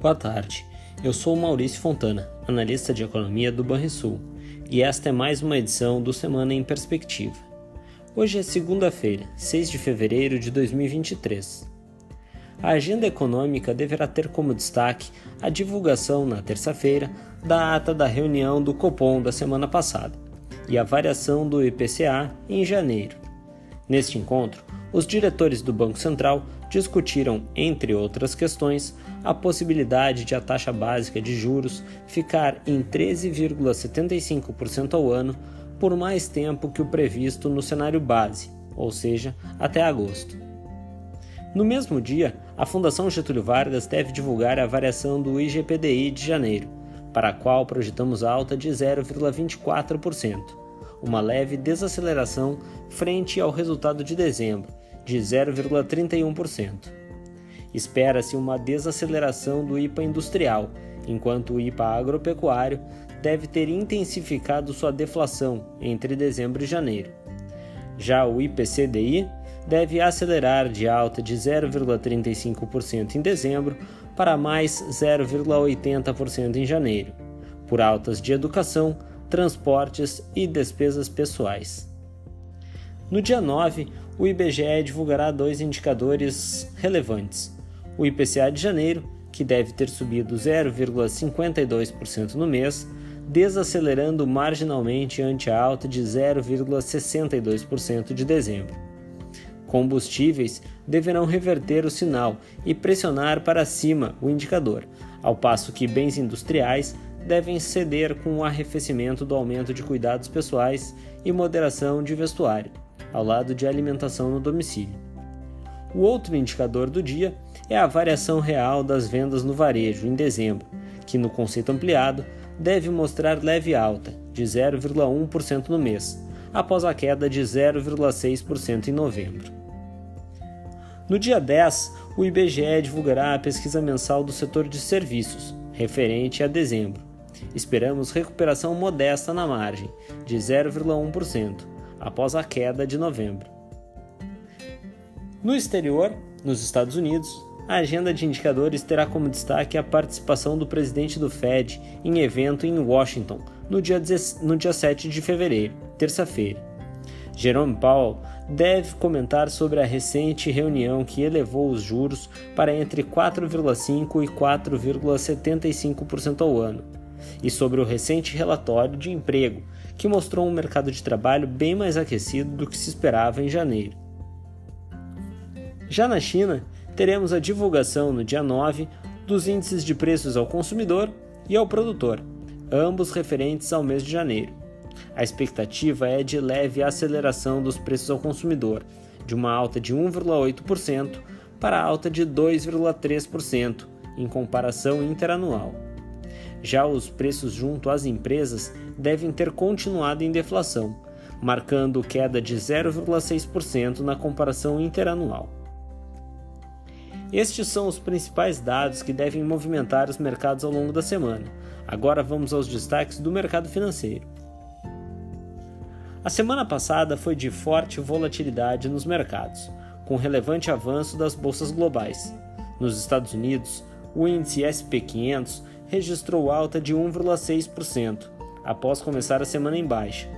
Boa tarde, eu sou Maurício Fontana, analista de economia do Banrisul, e esta é mais uma edição do Semana em Perspectiva. Hoje é segunda-feira, 6 de fevereiro de 2023. A agenda econômica deverá ter como destaque a divulgação na terça-feira da ata da reunião do Copom da semana passada e a variação do IPCA em janeiro. Neste encontro, os diretores do Banco Central discutiram, entre outras questões, a possibilidade de a taxa básica de juros ficar em 13,75% ao ano por mais tempo que o previsto no cenário base, ou seja, até agosto. No mesmo dia, a Fundação Getúlio Vargas deve divulgar a variação do IGPDI de janeiro, para a qual projetamos alta de 0,24%, uma leve desaceleração frente ao resultado de dezembro, de 0,31%. Espera-se uma desaceleração do IPA industrial, enquanto o IPA agropecuário deve ter intensificado sua deflação entre dezembro e janeiro. Já o IPCDI deve acelerar de alta de 0,35% em dezembro para mais 0,80% em janeiro, por altas de educação, transportes e despesas pessoais. No dia 9, o IBGE divulgará dois indicadores relevantes: o IPCA de janeiro, que deve ter subido 0,52% no mês, desacelerando marginalmente ante a alta de 0,62% de dezembro. Combustíveis deverão reverter o sinal e pressionar para cima o indicador, ao passo que bens industriais devem ceder com o arrefecimento do aumento de cuidados pessoais e moderação de vestuário ao lado de alimentação no domicílio. O outro indicador do dia é a variação real das vendas no varejo em dezembro, que no conceito ampliado deve mostrar leve alta, de 0,1% no mês, após a queda de 0,6% em novembro. No dia 10, o IBGE divulgará a pesquisa mensal do setor de serviços, referente a dezembro. Esperamos recuperação modesta na margem, de 0,1%, após a queda de novembro. No exterior, nos Estados Unidos, a agenda de indicadores terá como destaque a participação do presidente do Fed em evento em Washington no dia, no dia 7 de fevereiro, terça-feira. Jerome Powell deve comentar sobre a recente reunião que elevou os juros para entre 4,5% e 4,75% ao ano, e sobre o recente relatório de emprego, que mostrou um mercado de trabalho bem mais aquecido do que se esperava em janeiro. Já na China, teremos a divulgação no dia 9 dos índices de preços ao consumidor e ao produtor, ambos referentes ao mês de janeiro. A expectativa é de leve aceleração dos preços ao consumidor, de uma alta de 1,8% para alta de 2,3% em comparação interanual. Já os preços junto às empresas devem ter continuado em deflação, marcando queda de 0,6% na comparação interanual. Estes são os principais dados que devem movimentar os mercados ao longo da semana. Agora vamos aos destaques do mercado financeiro. A semana passada foi de forte volatilidade nos mercados, com relevante avanço das bolsas globais. Nos Estados Unidos, o índice SP500 registrou alta de 1,6%, após começar a semana em baixa.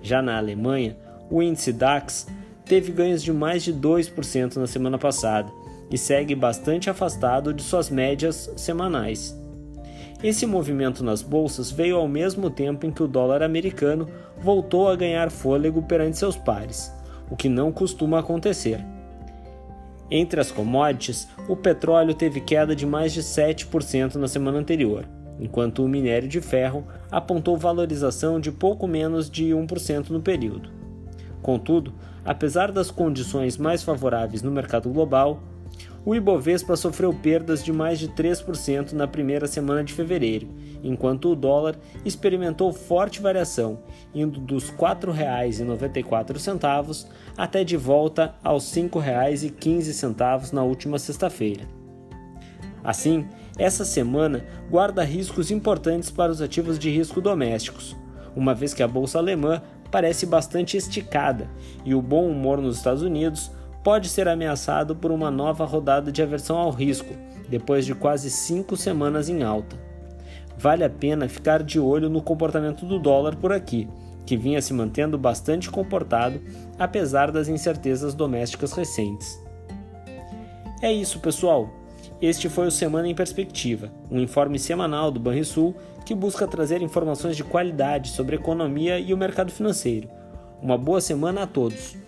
Já na Alemanha, o índice DAX teve ganhos de mais de 2% na semana passada e segue bastante afastado de suas médias semanais. Esse movimento nas bolsas veio ao mesmo tempo em que o dólar americano voltou a ganhar fôlego perante seus pares, o que não costuma acontecer. Entre as commodities, o petróleo teve queda de mais de 7% na semana anterior, enquanto o minério de ferro apontou valorização de pouco menos de 1% no período. Contudo, apesar das condições mais favoráveis no mercado global, o Ibovespa sofreu perdas de mais de 3% na primeira semana de fevereiro, enquanto o dólar experimentou forte variação, indo dos R$ 4,94 até de volta aos R$ 5,15 na última sexta-feira. Assim, essa semana guarda riscos importantes para os ativos de risco domésticos, uma vez que a bolsa alemã parece bastante esticada e o bom humor nos Estados Unidos pode ser ameaçado por uma nova rodada de aversão ao risco, depois de quase cinco semanas em alta. Vale a pena ficar de olho no comportamento do dólar por aqui, que vinha se mantendo bastante comportado apesar das incertezas domésticas recentes. É isso, pessoal. Este foi o Semana em Perspectiva, um informe semanal do Banrisul que busca trazer informações de qualidade sobre economia e o mercado financeiro. Uma boa semana a todos!